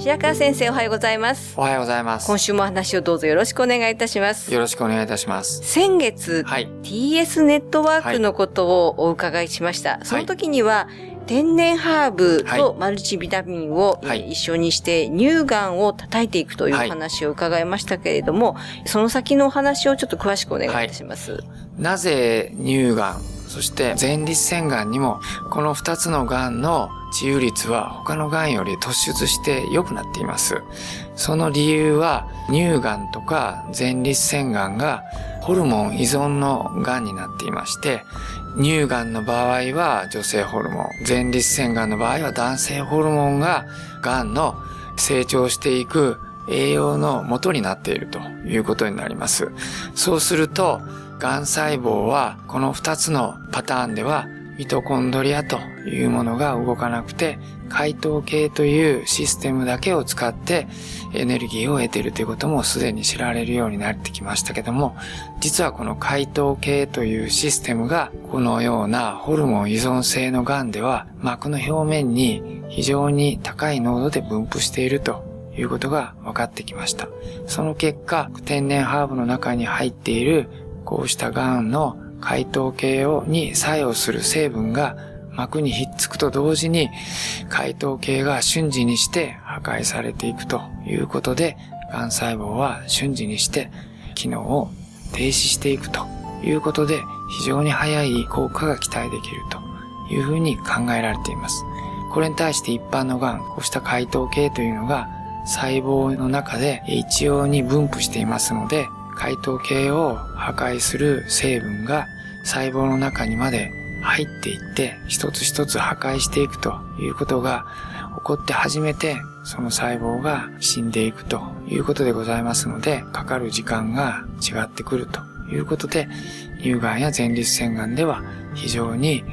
白川先生おはようございますおはようございます。今週もお話をどうぞよろしくお願いいたしますよろしくお願いいたします。先月、はい。TS ネットワークのことをお伺いしました。その時には、天然ハーブとマルチビタミンを、はいえー一緒にして乳がんを叩いていくというお話を伺いましたけれども、その先のお話をちょっと詳しくお願いいたします。なぜ乳がん、そして前立腺がんにも、この2つのがんの治癒率は他のがんより突出して良くなっています。その理由は、乳がんとか前立腺がんがホルモン依存のがんになっていまして、乳がんの場合は女性ホルモン、前立腺がんの場合は男性ホルモンががんの成長していく栄養の元になっているということになります。そうすると、がん細胞はこの2つのパターンではミトコンドリアというものが動かなくて、解糖系というシステムだけを使ってエネルギーを得ているということもすでに知られるようになってきましたけども、実はこの解糖系というシステムがこのようなホルモン依存性の癌では膜の表面に非常に高い濃度で分布しているということが分かってきました。その結果、天然ハーブの中に入っているこうした癌の解糖系をに作用する成分が膜にひっつくと同時に解糖系が瞬時にして破壊されていくということで、癌細胞は瞬時にして機能を停止していくということで非常に早い効果が期待できるというふうに考えられています。これに対して一般の癌、こうした解糖系というのが細胞の中で一様に分布していますので、解糖系を破壊する成分が細胞の中にまで入っていって、一つ一つ破壊していくということが起こって初めて、その細胞が死んでいくということでございますので、かかる時間が違ってくるということで、乳がんや前立腺がんでは非常に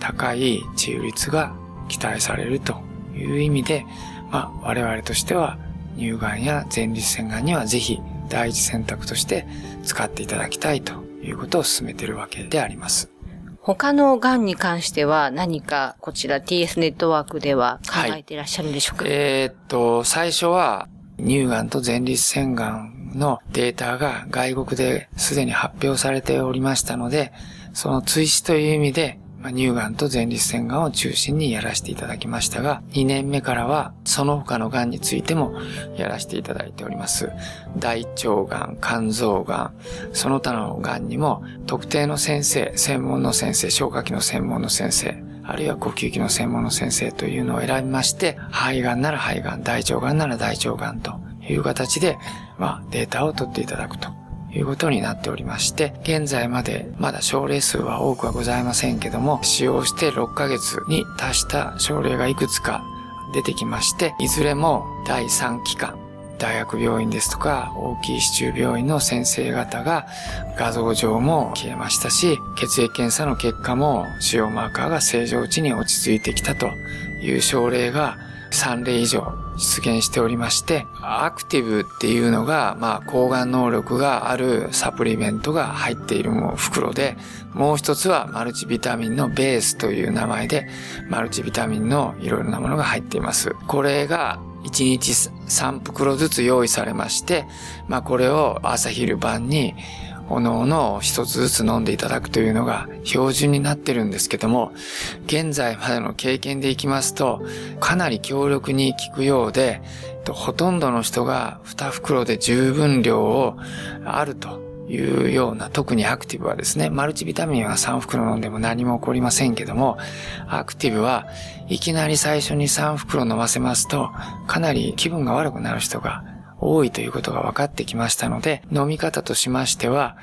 高い治癒率が期待されるという意味で、まあ、我々としては乳がんや前立腺がんにはぜひ第一選択として使っていただきたいということを進めているわけであります。他のがんに関しては何かこちら TS ネットワークでは考えていらっしゃるんでしょうか、えーっと、最初は乳がんと前立腺がんのデータが外国ですでに発表されておりましたので、その追試という意味で、まあ乳がんと前立腺がんを中心にやらせていただきましたが、2年目からはその他のがんについてもやらせていただいております。大腸がん、肝臓がん、その他のがんにも特定の先生、専門の先生、消化器の専門の先生、あるいは呼吸器の専門の先生というのを選びまして、肺がんなら肺がん、大腸がんなら大腸がんという形で、まあ、データを取っていただくとということになっておりまして、現在までまだ症例数は多くはございませんけども、使用して6ヶ月に達した症例がいくつか出てきまして、いずれも第3期間、大学病院ですとか大きい市中病院の先生方が画像上も消えましたし、血液検査の結果も腫瘍マーカーが正常値に落ち着いてきたという症例が3例以上出現しておりまして、アクティブっていうのが、まあ、抗がん能力があるサプリメントが入っているも袋で、もう一つはマルチビタミンのベースという名前で、マルチビタミンのいろいろなものが入っています。これが1日3袋ずつ用意されまして、まあこれを朝昼晩におのおの一つずつ飲んでいただくというのが標準になってるんですけども、現在までの経験でいきますと、かなり強力に効くようで、ほとんどの人が2袋で十分量をあるというような、特にアクティブはですね、マルチビタミンは3袋飲んでも何も起こりませんけども、アクティブはいきなり最初に3袋飲ませますと、かなり気分が悪くなる人が多いということが分かってきましたので、飲み方としましては、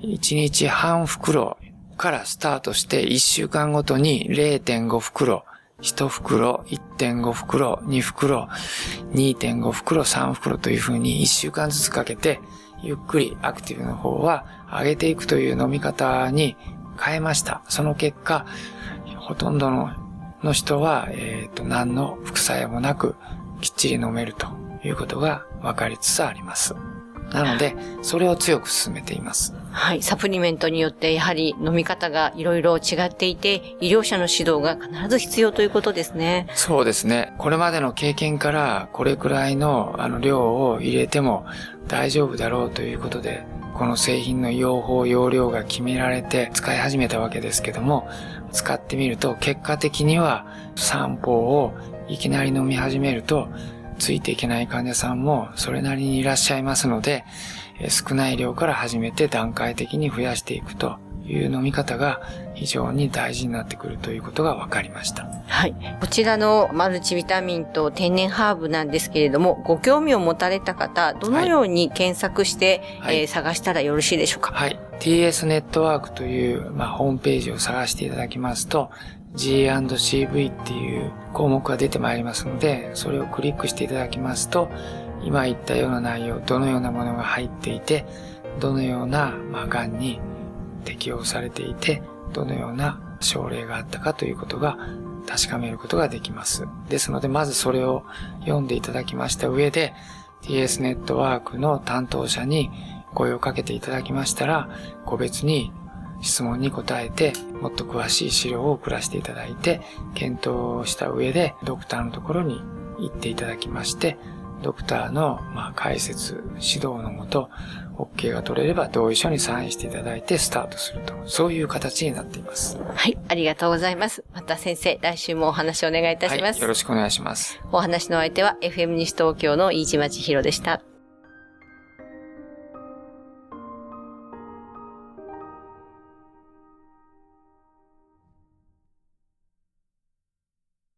1日半袋からスタートして1週間ごとに0.5袋、1袋、1.5袋、2袋、2.5袋、3袋というふうに1週間ずつかけて、ゆっくりアクティブの方は上げていくという飲み方に変えました。その結果、ほとんどの人は、えっ、ー、と、何の副作用もなく、きっちり飲めるということが分かりつつあります。なので、それを強く進めています。はい。サプリメントによってやはり飲み方がいろいろ違っていて、医療者の指導が必ず必要ということですね。そうですね。これまでの経験から、これくらいのあの量を入れても大丈夫だろうということで、この製品の用法、用量が決められて使い始めたわけですけども、使ってみると結果的には散歩をいきなり飲み始めるとついていけない患者さんもそれなりにいらっしゃいますので、少ない量から始めて段階的に増やしていくという飲み方が非常に大事になってくるということが分かりました。はい。こちらのマルチビタミンと天然ハーブなんですけれども、ご興味を持たれた方、どのように検索して、はい、えー、探したらよろしいでしょうか？はい。TS ネットワークという、まあ、ホームページを探していただきますと、G&CV っていう項目が出てまいりますので、それをクリックしていただきますと、今言ったような内容、どのようなものが入っていて、どのような、まあ、癌に適用されていて、どのような症例があったかということが確かめることができます。ですので、まずそれを読んでいただきました上で、TS ネットワークの担当者に声をかけていただきましたら、個別に質問に答えて、もっと詳しい資料を送らせていただいて、検討した上で、ドクターのところに行っていただきまして、ドクターの、まあ、解説、指導のもと、OK が取れれば同意書にサインしていただいてスタートすると。そういう形になっています。はい、ありがとうございます。また先生、来週もお話をお願いいたします。はい、よろしくお願いします。お話の相手は FM 西東京の飯島千尋でした。